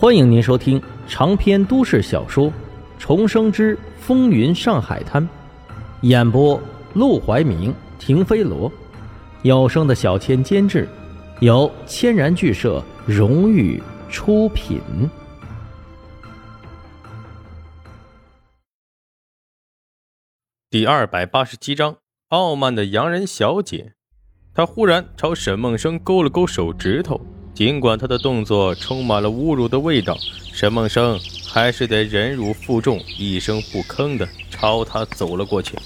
欢迎您收听长篇都市小说《重生之风云上海滩》，演播：陆怀明、停飞罗，有声的小千监制，由千然剧社荣誉出品。第二百八十七章：傲慢的洋人小姐。她忽然朝沈梦生勾了勾手指头。尽管他的动作充满了侮辱的味道，沈梦生还是得忍辱负重，一声不吭的朝他走了过去。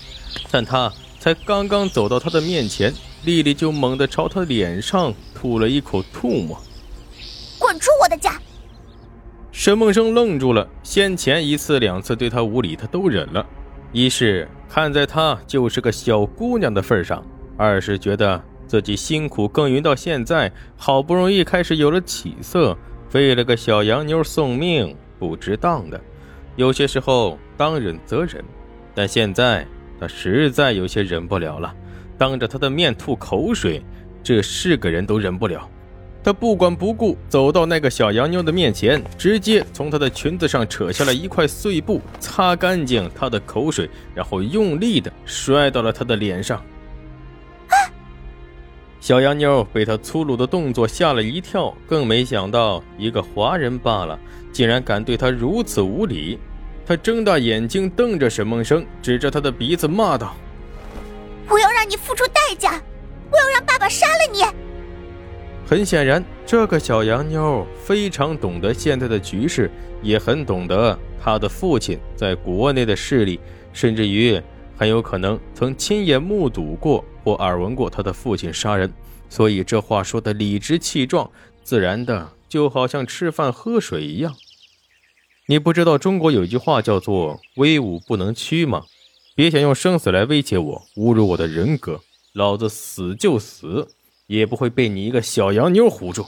但他才刚刚走到他的面前，丽丽就猛地朝他脸上吐了一口唾沫。滚出我的家！沈梦生愣住了，先前一次两次对他无礼，他都忍了。一是看在她就是个小姑娘的份上，二是觉得。自己辛苦耕耘到现在，好不容易开始有了起色，为了个小洋妞送命，不值当的。有些时候当忍则忍，但现在他实在有些忍不了了。当着他的面吐口水，这是个人都忍不了。他不管不顾，走到那个小洋妞的面前，直接从她的裙子上扯下了一块碎布，擦干净她的口水，然后用力的摔到了她的脸上。小洋妞被他粗鲁的动作吓了一跳，更没想到一个华人罢了，竟然敢对他如此无礼。他睁大眼睛瞪着沈梦生，指着他的鼻子骂道：“我要让你付出代价！我要让爸爸杀了你！”很显然，这个小洋妞非常懂得现在的局势，也很懂得他的父亲在国内的势力，甚至于很有可能曾亲眼目睹过。或耳闻过他的父亲杀人，所以这话说的理直气壮，自然的就好像吃饭喝水一样。你不知道中国有一句话叫做“威武不能屈”吗？别想用生死来威胁我，侮辱我的人格，老子死就死，也不会被你一个小洋妞唬住。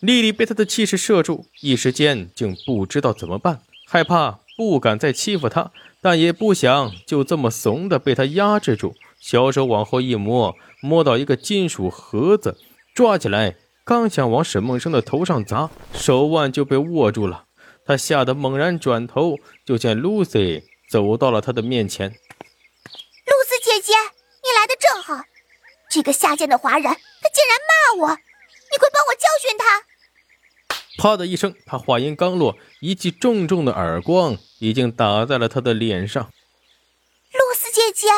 你，丽丽被他的气势射住，一时间竟不知道怎么办，害怕，不敢再欺负他。但也不想就这么怂的被他压制住，小手往后一摸，摸到一个金属盒子，抓起来，刚想往沈梦生的头上砸，手腕就被握住了。他吓得猛然转头，就见 Lucy 走到了他的面前。露丝姐姐，你来的正好。这个下贱的华人，他竟然骂我，你快帮我教训他！啪的一声，他话音刚落，一记重重的耳光已经打在了他的脸上。露丝姐姐，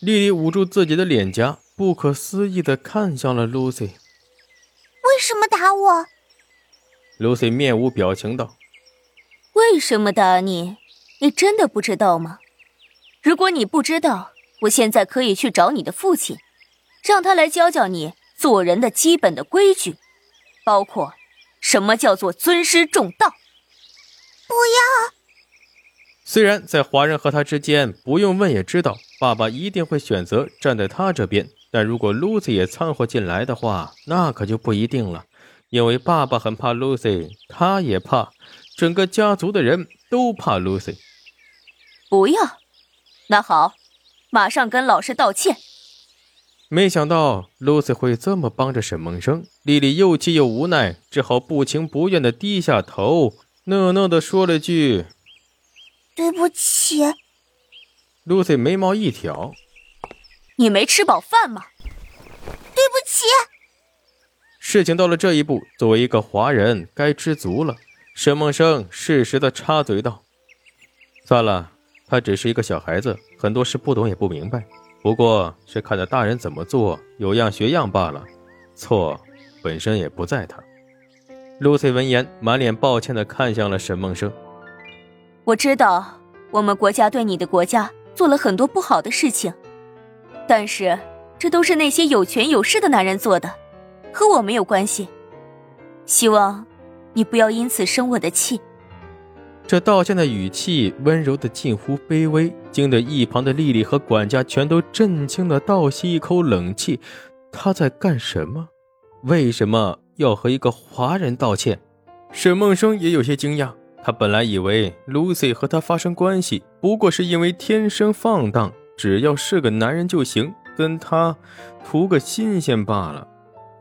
丽丽捂住自己的脸颊，不可思议的看向了 Lucy。为什么打我？Lucy 面无表情道：“为什么打你？你真的不知道吗？如果你不知道，我现在可以去找你的父亲，让他来教教你做人的基本的规矩，包括……”什么叫做尊师重道？不要！虽然在华人和他之间，不用问也知道，爸爸一定会选择站在他这边。但如果 Lucy 也掺和进来的话，那可就不一定了。因为爸爸很怕 Lucy，他也怕，整个家族的人都怕 Lucy。不要！那好，马上跟老师道歉。没想到 Lucy 会这么帮着沈梦生，丽丽又气又无奈，只好不情不愿的低下头，讷讷的说了句：“对不起。”Lucy 眉毛一挑：“你没吃饱饭吗？”“对不起。”事情到了这一步，作为一个华人，该知足了。沈梦生适时的插嘴道：“算了，他只是一个小孩子，很多事不懂也不明白。”不过是看着大人怎么做，有样学样罢了。错本身也不在他。Lucy 闻言，满脸抱歉地看向了沈梦生。我知道我们国家对你的国家做了很多不好的事情，但是这都是那些有权有势的男人做的，和我没有关系。希望你不要因此生我的气。这道歉的语气温柔的近乎卑微，惊得一旁的丽丽和管家全都震惊的倒吸一口冷气。他在干什么？为什么要和一个华人道歉？沈梦生也有些惊讶。他本来以为 Lucy 和他发生关系，不过是因为天生放荡，只要是个男人就行，跟他图个新鲜罢了。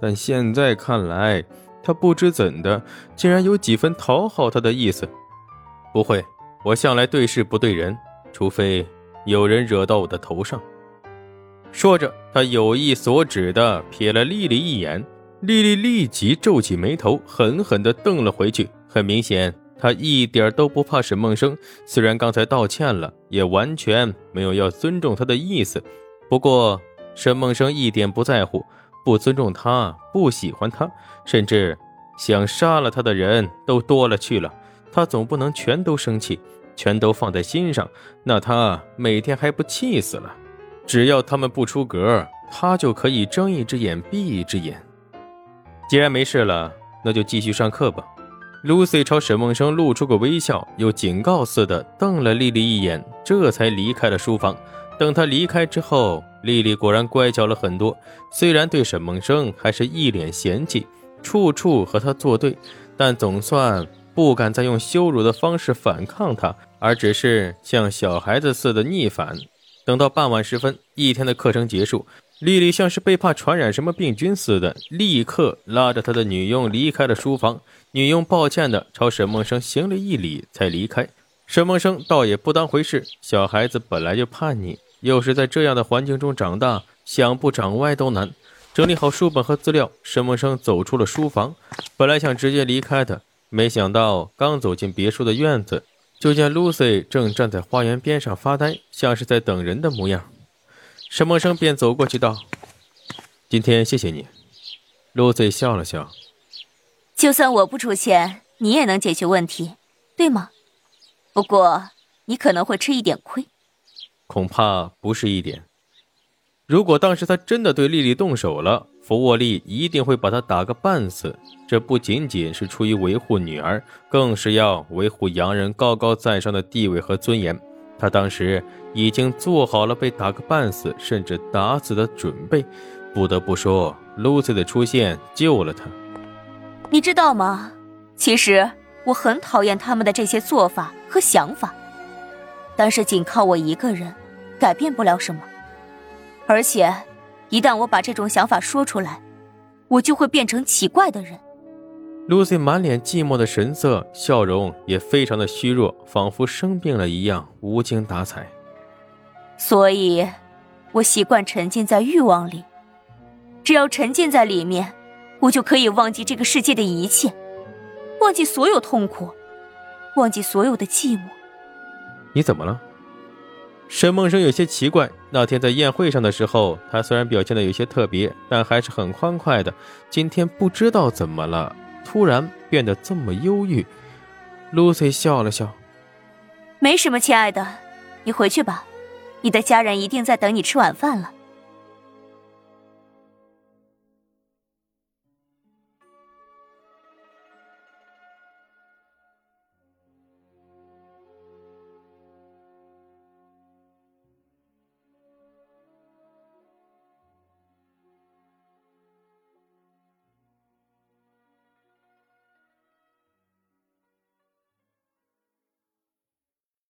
但现在看来，他不知怎的，竟然有几分讨好他的意思。不会，我向来对事不对人，除非有人惹到我的头上。说着，他有意所指的瞥了丽丽一眼，丽丽立即皱起眉头，狠狠地瞪了回去。很明显，她一点都不怕沈梦生，虽然刚才道歉了，也完全没有要尊重他的意思。不过，沈梦生一点不在乎，不尊重他，不喜欢他，甚至想杀了他的人都多了去了。他总不能全都生气，全都放在心上，那他每天还不气死了？只要他们不出格，他就可以睁一只眼闭一只眼。既然没事了，那就继续上课吧。Lucy 朝沈梦生露出个微笑，又警告似的瞪了丽丽一眼，这才离开了书房。等他离开之后，丽丽果然乖巧了很多。虽然对沈梦生还是一脸嫌弃，处处和他作对，但总算不敢再用羞辱的方式反抗他，而只是像小孩子似的逆反。等到傍晚时分，一天的课程结束，丽丽像是被怕传染什么病菌似的，立刻拉着她的女佣离开了书房。女佣抱歉地朝沈梦生行了一礼，才离开。沈梦生倒也不当回事，小孩子本来就叛逆，又是在这样的环境中长大，想不长歪都难。整理好书本和资料，沈梦生走出了书房，本来想直接离开的，没想到刚走进别墅的院子。就见 Lucy 正站在花园边上发呆，像是在等人的模样。沈梦生便走过去道：“今天谢谢你。”Lucy 笑了笑：“就算我不出现，你也能解决问题，对吗？不过你可能会吃一点亏。恐怕不是一点。如果当时他真的对丽丽动手了。”福沃利一定会把他打个半死，这不仅仅是出于维护女儿，更是要维护洋人高高在上的地位和尊严。他当时已经做好了被打个半死，甚至打死的准备。不得不说，Lucy 的出现救了他。你知道吗？其实我很讨厌他们的这些做法和想法，但是仅靠我一个人，改变不了什么，而且。一旦我把这种想法说出来，我就会变成奇怪的人。Lucy 满脸寂寞的神色，笑容也非常的虚弱，仿佛生病了一样，无精打采。所以，我习惯沉浸在欲望里，只要沉浸在里面，我就可以忘记这个世界的一切，忘记所有痛苦，忘记所有的寂寞。你怎么了？沈梦生有些奇怪，那天在宴会上的时候，他虽然表现的有些特别，但还是很欢快的。今天不知道怎么了，突然变得这么忧郁。Lucy 笑了笑：“没什么，亲爱的，你回去吧，你的家人一定在等你吃晚饭了。”